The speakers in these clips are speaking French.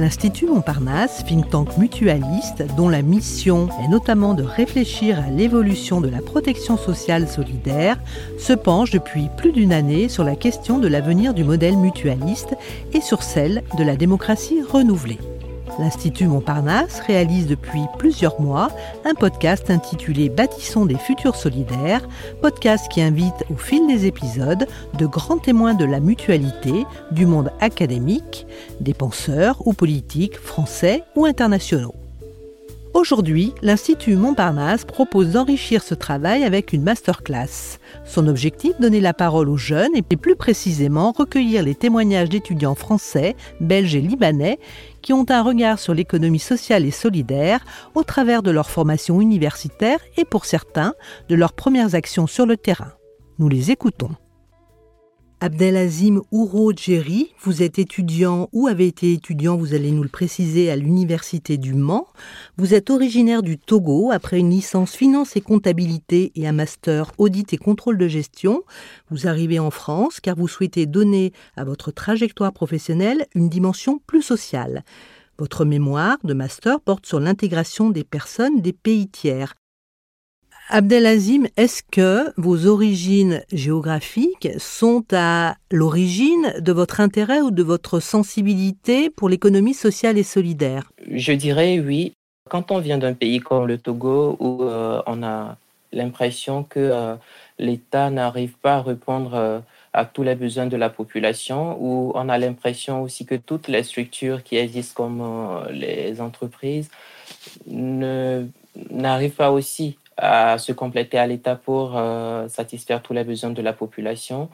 L'Institut Montparnasse, think tank mutualiste, dont la mission est notamment de réfléchir à l'évolution de la protection sociale solidaire, se penche depuis plus d'une année sur la question de l'avenir du modèle mutualiste et sur celle de la démocratie renouvelée. L'Institut Montparnasse réalise depuis plusieurs mois un podcast intitulé Bâtissons des futurs solidaires, podcast qui invite au fil des épisodes de grands témoins de la mutualité du monde académique, des penseurs ou politiques français ou internationaux. Aujourd'hui, l'Institut Montparnasse propose d'enrichir ce travail avec une masterclass. Son objectif, donner la parole aux jeunes et plus précisément recueillir les témoignages d'étudiants français, belges et libanais qui ont un regard sur l'économie sociale et solidaire au travers de leur formation universitaire et pour certains de leurs premières actions sur le terrain. Nous les écoutons. Abdelazim Ouro Djeri, vous êtes étudiant ou avez été étudiant, vous allez nous le préciser, à l'Université du Mans. Vous êtes originaire du Togo après une licence finance et comptabilité et un master audit et contrôle de gestion. Vous arrivez en France car vous souhaitez donner à votre trajectoire professionnelle une dimension plus sociale. Votre mémoire de master porte sur l'intégration des personnes des pays tiers. Abdelazim, est-ce que vos origines géographiques sont à l'origine de votre intérêt ou de votre sensibilité pour l'économie sociale et solidaire? Je dirais oui. Quand on vient d'un pays comme le Togo où euh, on a l'impression que euh, l'État n'arrive pas à répondre euh, à tous les besoins de la population, où on a l'impression aussi que toutes les structures qui existent comme les entreprises n'arrivent pas aussi à se compléter à l'État pour euh, satisfaire tous les besoins de la population.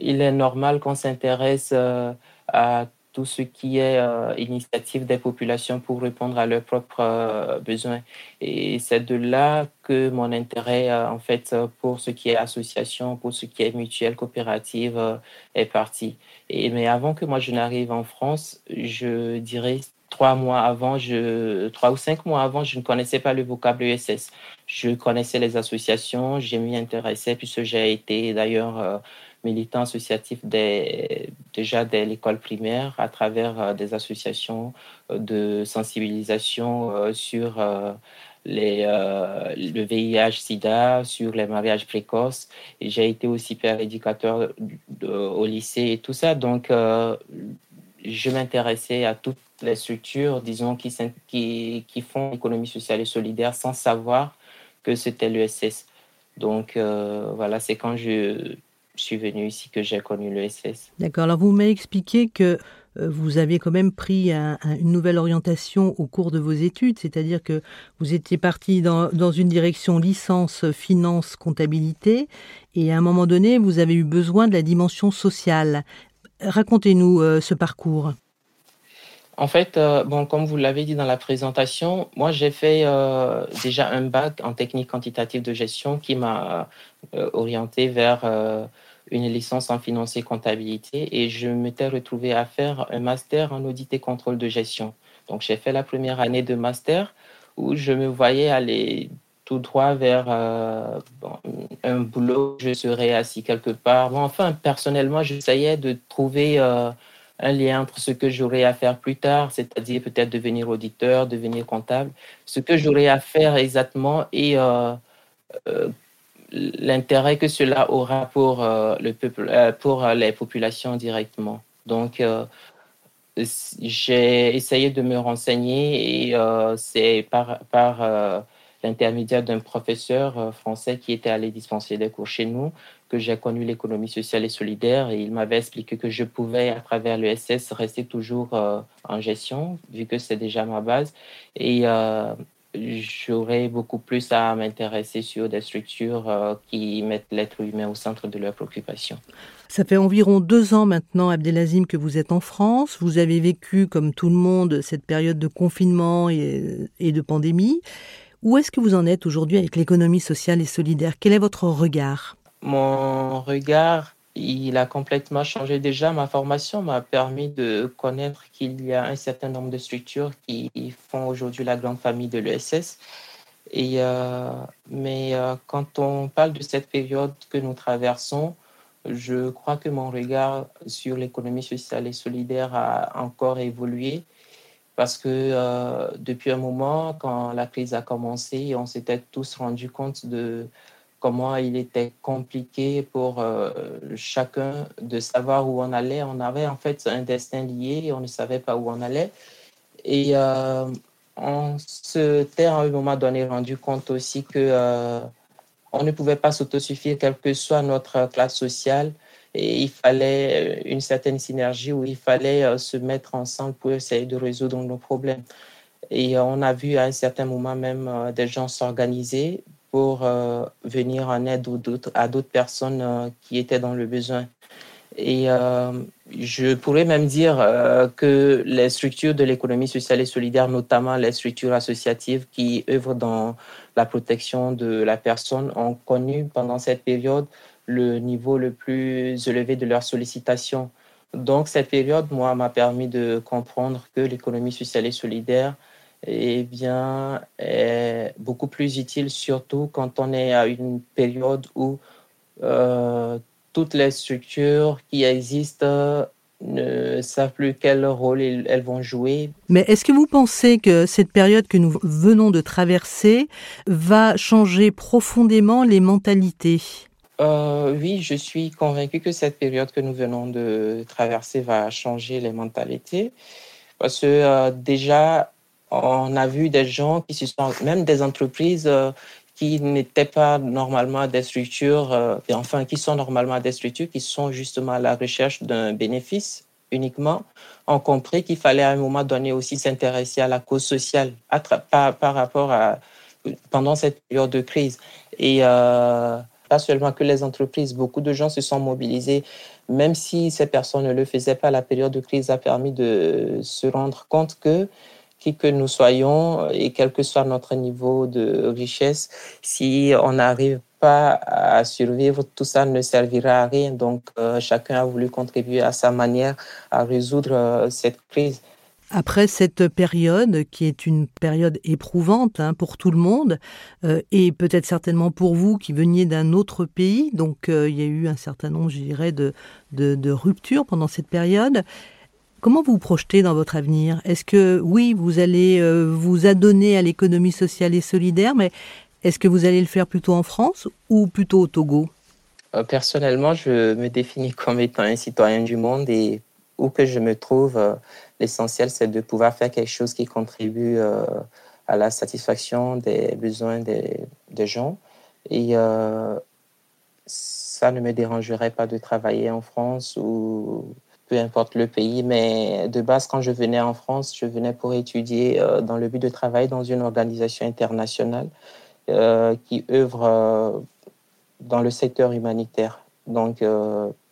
Il est normal qu'on s'intéresse euh, à tout ce qui est euh, initiative des populations pour répondre à leurs propres besoins. Et c'est de là que mon intérêt, en fait, pour ce qui est association, pour ce qui est mutuelle, coopérative, est parti. Et, mais avant que moi je n'arrive en France, je dirais trois mois avant, je, trois ou cinq mois avant, je ne connaissais pas le vocable ESS. Je connaissais les associations, j'ai m'y intéressé puisque j'ai été d'ailleurs euh, militant associatif déjà dès l'école primaire à travers euh, des associations euh, de sensibilisation sur les, le VIH-Sida, sur les mariages précoces. J'ai été aussi père éducateur au lycée et tout ça. Donc, je m'intéressais à toutes les structures, disons, qui, font l'économie sociale et solidaire sans savoir que c'était l'ESS. Donc euh, voilà, c'est quand je suis venu ici que j'ai connu l'ESS. D'accord, alors vous m'avez expliqué que euh, vous avez quand même pris une nouvelle orientation au cours de vos études, c'est-à-dire que vous étiez parti dans, une direction licence finance comptabilité et à un moment donné, vous avez eu besoin de la dimension sociale. Racontez-nous euh, ce parcours. En fait, euh, bon, comme vous l'avez dit dans la présentation, moi j'ai fait euh, déjà un bac en technique quantitative de gestion qui m'a orienté vers une licence en finance et comptabilité et je m'étais retrouvé à faire un master en audit et contrôle de gestion. Donc j'ai fait la première année de master où je me voyais aller tout droit vers un boulot, je serais assis quelque part. enfin, personnellement, j'essayais de trouver euh, un lien entre ce que j'aurais à faire plus tard, c'est-à-dire peut-être devenir auditeur, devenir comptable, ce que j'aurais à faire exactement et euh, euh, l'intérêt que cela aura pour, le peuple, pour les populations directement. Donc, j'ai essayé de me renseigner et c'est par l'intermédiaire d'un professeur euh, français qui était allé dispenser des cours chez nous, que j'ai connu l'économie sociale et solidaire. Et il m'avait expliqué que je pouvais, à travers l'ESS, rester toujours euh, en gestion, vu que c'est déjà ma base. Et euh, j'aurais beaucoup plus à m'intéresser sur des structures qui mettent l'être humain au centre de leurs préoccupations. Ça fait environ deux ans maintenant, Abdelazim, que vous êtes en France. Vous avez vécu, comme tout le monde, cette période de confinement et, et de pandémie. Où est-ce que vous en êtes aujourd'hui avec l'économie sociale et solidaire? Quel est votre regard? Mon regard, il a complètement changé. Déjà, ma formation m'a permis de connaître qu'il y a un certain nombre de structures qui font aujourd'hui la grande famille de l'ESS. Et, euh, mais euh, quand on parle de cette période que nous traversons, je crois que mon regard sur l'économie sociale et solidaire a encore évolué parce que depuis un moment, quand la crise a commencé, on s'était tous rendu compte de comment il était compliqué pour chacun de savoir où on allait. On avait en fait un destin lié on ne savait pas où on allait. Et on s'était à un moment donné rendu compte aussi que on ne pouvait pas s'autosuffire, quelle que soit notre classe sociale. Et il fallait euh, une certaine synergie où il fallait euh, se mettre ensemble pour essayer de résoudre nos problèmes. Et euh, on a vu à un certain moment même des gens s'organiser pour venir en aide à d'autres personnes qui étaient dans le besoin. Et je pourrais même dire que les structures de l'économie sociale et solidaire, notamment les structures associatives qui œuvrent dans la protection de la personne, ont connu pendant cette période le niveau le plus élevé de leur sollicitation. Donc cette période, moi, m'a permis de comprendre que l'économie sociale et solidaire eh bien, est beaucoup plus utile, surtout quand on est à une période où euh, toutes les structures qui existent ne savent plus quel rôle elles vont jouer. Mais est-ce que vous pensez que cette période que nous venons de traverser va changer profondément les mentalités? Euh, oui, je suis convaincu que cette période que nous venons de traverser va changer les mentalités. Parce que euh, déjà, on a vu des gens qui se sont, même des entreprises euh, qui n'étaient pas normalement des structures, enfin, qui sont normalement des structures qui sont justement à la recherche d'un bénéfice uniquement, ont compris qu'il fallait à un moment donné aussi s'intéresser à la cause sociale par, par, rapport à pendant cette période de crise. Et pas seulement que les entreprises, beaucoup de gens se sont mobilisés, même si ces personnes ne le faisaient pas, la période de crise a permis de se rendre compte que qui que nous soyons et quel que soit notre niveau de richesse, si on n'arrive pas à survivre, tout ça ne servira à rien. Donc, euh, chacun a voulu contribuer à sa manière à résoudre euh, cette crise. Après cette période, qui est une période éprouvante hein, pour tout le monde, euh, et peut-être certainement pour vous qui veniez d'un autre pays, donc euh, il y a eu un certain nombre, je dirais, de, de, ruptures pendant cette période. Comment vous vous projetez dans votre avenir? Est-ce que, oui, vous allez euh, vous adonner à l'économie sociale et solidaire, mais est-ce que vous allez le faire plutôt en France ou plutôt au Togo? Personnellement, je me définis comme étant un citoyen du monde et où que je me trouve, L'essentiel, c'est de pouvoir faire quelque chose qui contribue euh, à la satisfaction des besoins des, gens. Et euh, ça ne me dérangerait pas de travailler en France ou peu importe le pays. Mais de base, quand je venais en France, je venais pour étudier euh, dans le but de travailler dans une organisation internationale qui œuvre dans le secteur humanitaire. Donc,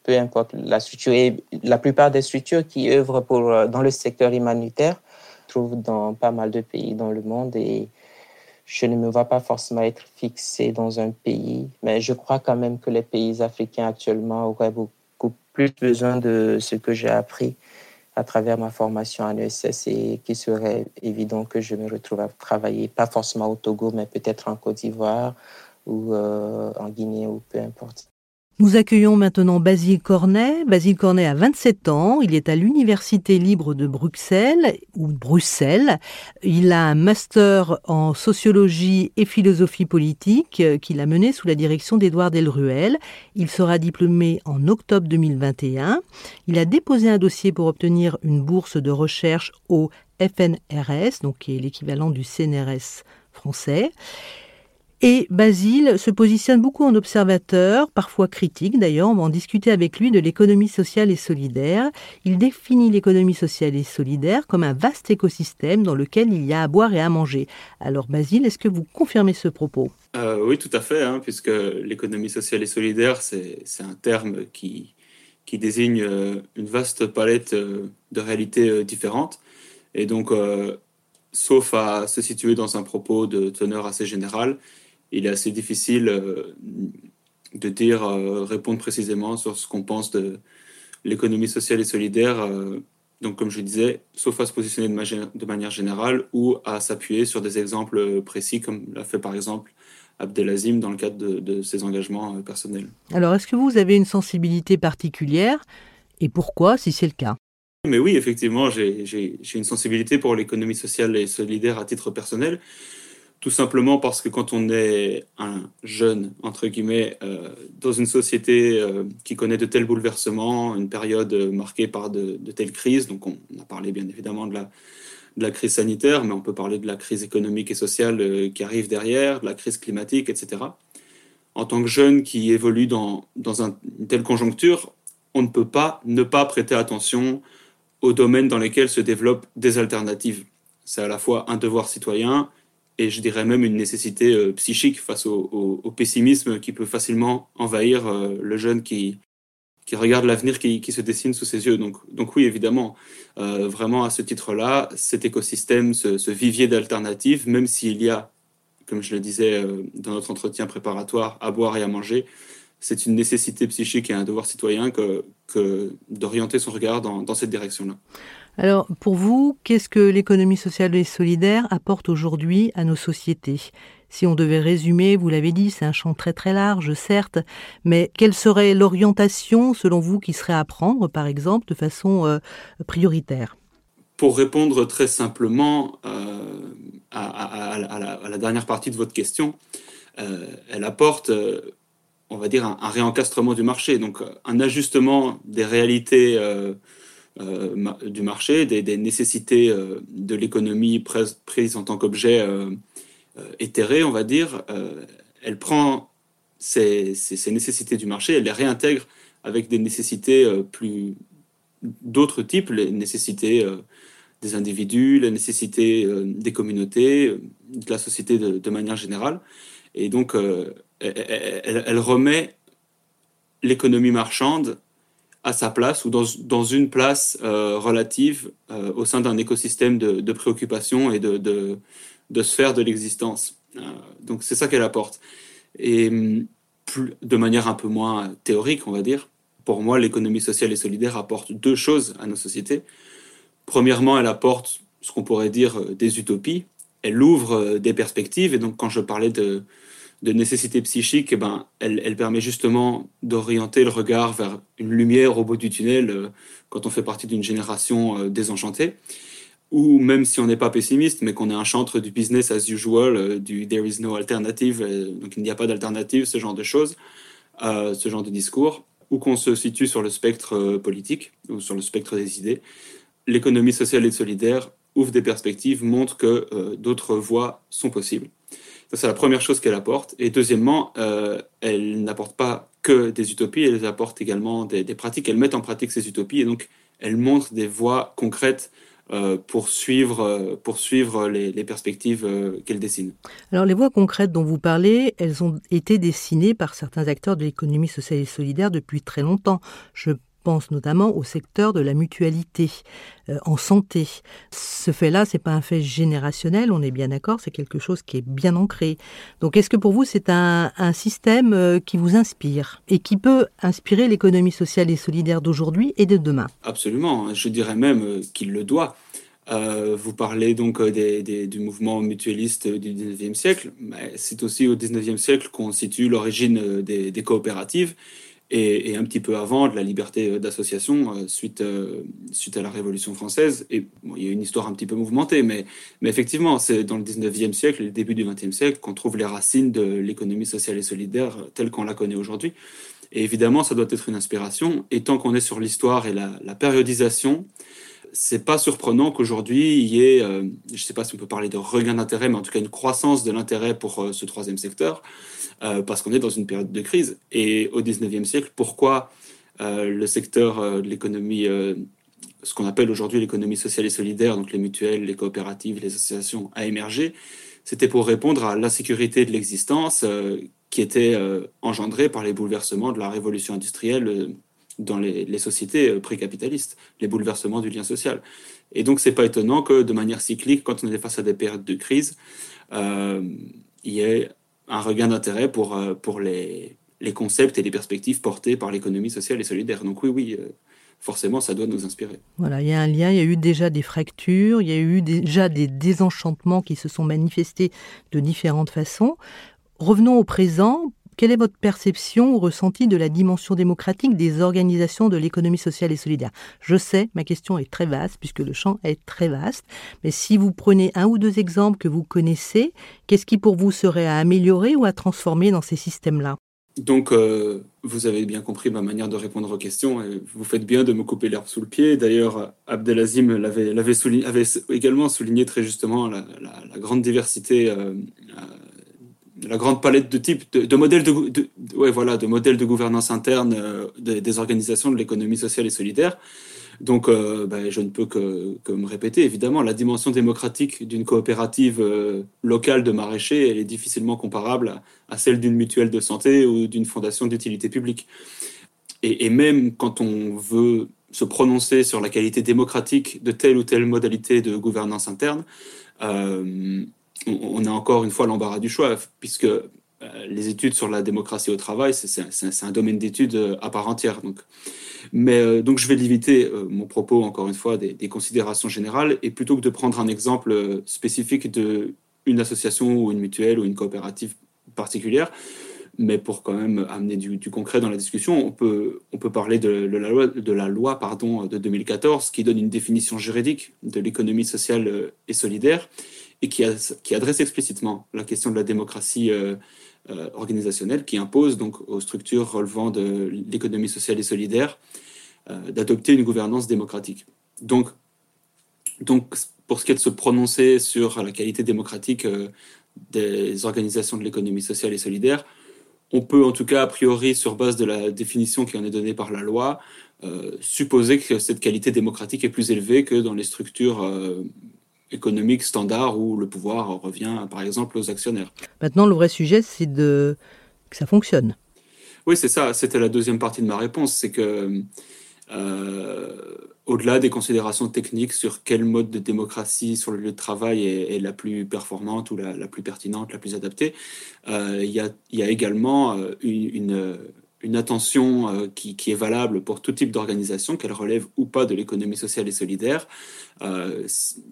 peu importe la structure. Et la plupart des structures qui œuvrent euh, dans le secteur humanitaire trouvent dans pas mal de pays dans le monde et je ne me vois pas forcément être fixé dans un pays, mais je crois quand même que les pays africains actuellement auraient beaucoup plus besoin de ce que j'ai appris à travers ma formation en ESS et qu'il serait évident que je me retrouve à travailler, pas forcément au Togo, mais peut-être en Côte d'Ivoire ou euh, en Guinée ou peu importe. Nous accueillons maintenant Basile Cornet. Basile Cornet a 27 ans. Il est à l'Université libre de Bruxelles ou Bruxelles. Il a un master en sociologie et philosophie politique euh, qu'il a mené sous la direction d'Édouard Delruel. Il sera diplômé en octobre 2021. Il a déposé un dossier pour obtenir une bourse de recherche au FNRS, donc qui est l'équivalent du CNRS français. Et Basile se positionne beaucoup en observateur, parfois critique d'ailleurs. On va en discuter avec lui de l'économie sociale et solidaire. Il définit l'économie sociale et solidaire comme un vaste écosystème dans lequel il y a à boire et à manger. Alors Basile, est-ce que vous confirmez ce propos? Euh, Oui, tout à fait, hein, puisque l'économie sociale et solidaire, c'est un terme qui, désigne euh, une vaste palette euh, de réalités différentes. Et donc, sauf à se situer dans un propos de teneur assez générale, il est assez difficile euh, de dire, euh, répondre précisément sur ce qu'on pense de l'économie sociale et solidaire. Euh, donc, comme je disais, sauf à se positionner de, manière générale ou à s'appuyer sur des exemples précis, comme l'a fait par exemple Abdelazim dans le cadre de, de ses engagements personnels. Alors, est-ce que vous avez une sensibilité particulière et pourquoi, si c'est le cas? Mais oui, effectivement, j'ai une sensibilité pour l'économie sociale et solidaire à titre personnel. Tout simplement parce que quand on est un jeune, entre guillemets, euh, dans une société euh, qui connaît de tels bouleversements, une période marquée par de, telles crises, donc on, a parlé bien évidemment de la, de la, crise sanitaire, mais on peut parler de la crise économique et sociale euh, qui arrive derrière, de la crise climatique, etc. En tant que jeune qui évolue dans, dans une telle conjoncture, on ne peut pas ne pas prêter attention aux domaines dans lesquels se développent des alternatives. C'est à la fois un devoir citoyen, et je dirais même une nécessité euh, psychique face au, pessimisme qui peut facilement envahir euh, le jeune qui, qui regarde l'avenir qui, se dessine sous ses yeux. Donc, donc oui, évidemment, euh, vraiment à ce titre-là, cet écosystème, ce, vivier d'alternatives, même s'il y a, comme je le disais dans notre entretien préparatoire, à boire et à manger, c'est une nécessité psychique et un devoir citoyen que, que d'orienter son regard dans, dans cette direction-là. Alors, pour vous, qu'est-ce que l'économie sociale et solidaire apporte aujourd'hui à nos sociétés? Si on devait résumer, vous l'avez dit, c'est un champ très très large, certes, mais quelle serait l'orientation, selon vous, qui serait à prendre, par exemple, de façon euh, prioritaire? Pour répondre très simplement euh, à, la, dernière partie de votre question, euh, elle apporte, on va dire, un, réencastrement du marché, donc un ajustement des réalités euh, du marché, des, nécessités euh, de l'économie prises en tant qu'objet euh, éthéré, on va dire. elle prend ces, nécessités du marché, elle les réintègre avec des nécessités plus d'autres types, les nécessités des individus, les nécessités des communautés, de la société de, manière générale. Et donc, elle, remet l'économie marchande à sa place ou dans, une place euh, relative euh, au sein d'un écosystème de, préoccupations et de, sphères de l'existence. Euh, donc c'est ça qu'elle apporte. Et plus, de manière un peu moins théorique, on va dire, pour moi, l'économie sociale et solidaire apporte deux choses à nos sociétés. Premièrement, elle apporte ce qu'on pourrait dire des utopies. Elle ouvre des perspectives. Et donc, quand je parlais de, nécessité psychique, eh ben, elle, permet justement d'orienter le regard vers une lumière au bout du tunnel euh, quand on fait partie d'une génération euh, désenchantée. Ou même si on n'est pas pessimiste, mais qu'on est un chantre du business as usual, euh, du there is no alternative, donc il n'y a pas d'alternative, ce genre de choses, ce genre de discours, ou qu'on se situe sur le spectre politique ou sur le spectre des idées, l'économie sociale et solidaire ouvre des perspectives, montre que d'autres voies sont possibles. Ça, c'est la première chose qu'elle apporte. Et deuxièmement, euh, elle n'apporte pas que des utopies, elle apporte également des, pratiques. Elle met en pratique ces utopies et donc elle montre des voies concrètes euh, pour suivre, euh, pour suivre les, les perspectives qu'elle dessine. Alors les voies concrètes dont vous parlez, elles ont été dessinées par certains acteurs de l'économie sociale et solidaire depuis très longtemps. Je pense notamment au secteur de la mutualité euh, en santé. Ce fait-là, c'est pas un fait générationnel, on est bien d'accord, c'est quelque chose qui est bien ancré. Donc, est-ce que pour vous, c'est un, système euh, qui vous inspire et qui peut inspirer l'économie sociale et solidaire d'aujourd'hui et de demain? Absolument, je dirais même euh, qu'il le doit. vous parlez donc du mouvement mutualiste du 19e siècle, mais c'est aussi au 19e siècle qu'on situe l'origine des coopératives et, un petit peu avant de la liberté euh, d'association euh, suite, euh, suite à la Révolution française. Et il y a une histoire un petit peu mouvementée, mais, mais effectivement, c'est dans le 19e siècle le début du 20e siècle qu'on trouve les racines de l'économie sociale et solidaire telle qu'on la connaît aujourd'hui. Et évidemment, ça doit être une inspiration. Et tant qu'on est sur l'histoire et la, la périodisation, c'est pas surprenant qu'aujourd'hui il y ait, je ne sais pas si on peut parler de regain d'intérêt, mais en tout cas une croissance de l'intérêt pour ce troisième secteur. Euh, parce qu'on est dans une période de crise. Et au 19e siècle, pourquoi euh, le secteur euh, de l'économie, ce qu'on appelle aujourd'hui l'économie sociale et solidaire, donc les mutuelles, les coopératives, les associations, a émergé? C'était pour répondre à l'insécurité de l'existence qui était engendrée par les bouleversements de la révolution industrielle dans les, les sociétés précapitalistes, les bouleversements du lien social. Et donc, c'est pas étonnant que de manière cyclique, quand on est face à des périodes de crise, euh, il y ait un regain d'intérêt pour, euh, pour les, les, concepts et les perspectives portés par l'économie sociale et solidaire. Donc oui, oui, euh, forcément, ça doit nous inspirer. Voilà, il y a un lien, il y a eu déjà des fractures, il y a eu déjà des désenchantements qui se sont manifestés de différentes façons. Revenons au présent. Quelle est votre perception ou ressenti de la dimension démocratique des organisations de l'économie sociale et solidaire? Je sais, ma question est très vaste puisque le champ est très vaste, mais si vous prenez un ou deux exemples que vous connaissez, qu'est-ce qui pour vous serait à améliorer ou à transformer dans ces systèmes-là? Donc, euh, vous avez bien compris ma manière de répondre aux questions et vous faites bien de me couper l'herbe sous le pied. D'ailleurs, Abdelazim l'avait, avait également souligné très justement la, grande diversité, euh, la grande palette de types, de, modèles de, ouais, voilà, de modèles de gouvernance interne des organisations de l'économie sociale et solidaire. Donc, euh, ben, je ne peux que, me répéter. Évidemment, la dimension démocratique d'une coopérative euh, locale de maraîchers, elle est difficilement comparable à, celle d'une mutuelle de santé ou d'une fondation d'utilité publique. Et, même quand on veut se prononcer sur la qualité démocratique de telle ou telle modalité de gouvernance interne, euh, on, a encore une fois l'embarras du choix, puisque les études sur la démocratie au travail, c'est un domaine d'études à part entière. Donc, mais euh, donc je vais limiter euh, mon propos, encore une fois, des, considérations générales, et plutôt que de prendre un exemple euh, spécifique d'une association ou une mutuelle ou une coopérative particulière, mais pour quand même amener du, concret dans la discussion, on peut, on peut parler de, la loi, de, la loi pardon, de 2014 qui donne une définition juridique de l'économie sociale et solidaire et qui, adresse explicitement la question de la démocratie euh, organisationnelle qui impose donc aux structures relevant de l'économie sociale et solidaire euh, d'adopter une gouvernance démocratique. Donc, donc, pour ce qui est de se prononcer sur la qualité démocratique euh, des organisations de l'économie sociale et solidaire, on peut en tout cas, a priori, sur base de la définition qui en est donnée par la loi, supposer que cette qualité démocratique est plus élevée que dans les structures économique standard où le pouvoir revient par exemple aux actionnaires. Maintenant, le vrai sujet, c'est de... que ça fonctionne. Oui, c'est ça. C'était la deuxième partie de ma réponse. C'est que, euh, au-delà des considérations techniques sur quel mode de démocratie sur le lieu de travail est, la plus performante ou la, plus pertinente, la plus adaptée, euh, il y, a, également euh, une une attention euh, qui, est valable pour tout type d'organisation, qu'elle relève ou pas de l'économie sociale et solidaire, euh,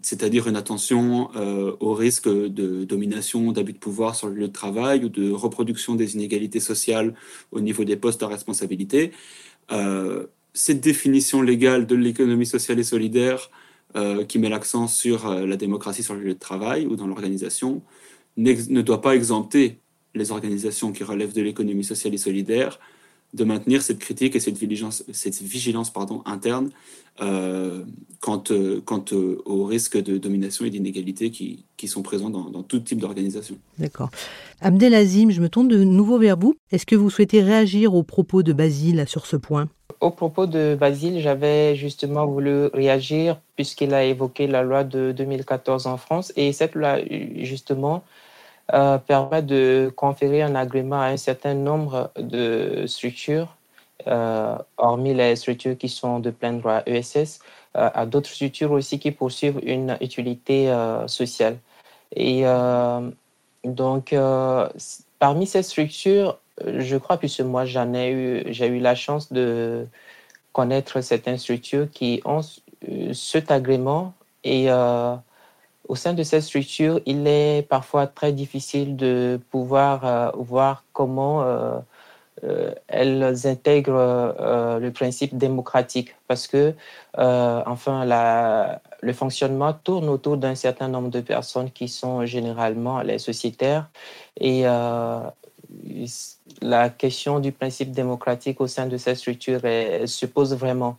c'est-à-dire une attention euh, au risque de domination, d'abus de pouvoir sur le lieu de travail ou de reproduction des inégalités sociales au niveau des postes à responsabilité. cette définition légale de l'économie sociale et solidaire qui met l'accent sur la démocratie sur le lieu de travail ou dans l'organisation ne doit pas exempter les organisations qui relèvent de l'économie sociale et solidaire de maintenir cette critique et cette vigilance, cette vigilance pardon, interne euh, quant, euh, quant euh, aux risques de domination et d'inégalité qui, qui, sont présents dans, dans tout type d'organisation. D'accord. Abdelazim, je me tourne de nouveau vers vous. Est-ce que vous souhaitez réagir aux propos de Basile sur ce point? Au propos de Basile, j'avais justement voulu réagir puisqu'il a évoqué la loi de 2014 en France et cette loi, justement, euh, permet de conférer un agrément à un certain nombre de structures, euh, hormis les structures qui sont de plein droit ESS, euh, à d'autres structures aussi qui poursuivent une utilité sociale. Et donc, parmi ces structures, je crois, puisque moi j'en ai eu, j'ai eu la chance de connaître certaines structures qui ont cet agrément et au sein de cette structure, il est parfois très difficile de pouvoir euh, voir comment euh, euh, elles intègrent le principe démocratique parce que, enfin, le fonctionnement tourne autour d'un certain nombre de personnes qui sont généralement les sociétaires et la question du principe démocratique au sein de cette structure se pose vraiment.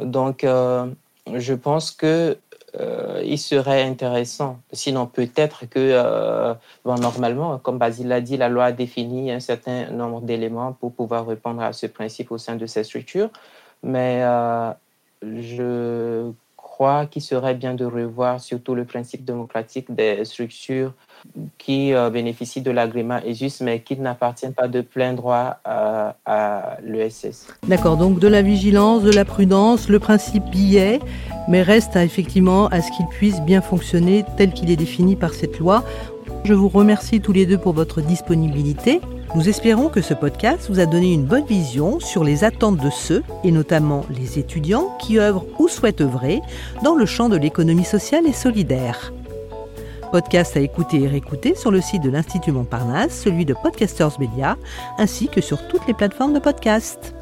Donc, je pense que euh, il serait intéressant. Sinon, peut-être que, euh, normalement, comme Basile l'a dit, la loi a défini un certain nombre d'éléments pour pouvoir répondre à ce principe au sein de cette structure. Mais euh, je crois qu'il serait bien de revoir surtout le principe démocratique des structures qui euh, bénéficient de l'agrément ESUS, mais qui n'appartiennent pas de plein droit à, à l'ESS. D'accord, donc de la vigilance, de la prudence, le principe y est, mais reste effectivement à ce qu'il puisse bien fonctionner tel qu'il est défini par cette loi. Je vous remercie tous les deux pour votre disponibilité. Nous espérons que ce podcast vous a donné une bonne vision sur les attentes de ceux, et notamment les étudiants, qui œuvrent ou souhaitent œuvrer dans le champ de l'économie sociale et solidaire. Podcast à écouter et réécouter sur le site de l'Institut Montparnasse, celui de Podcasters Media, ainsi que sur toutes les plateformes de podcast.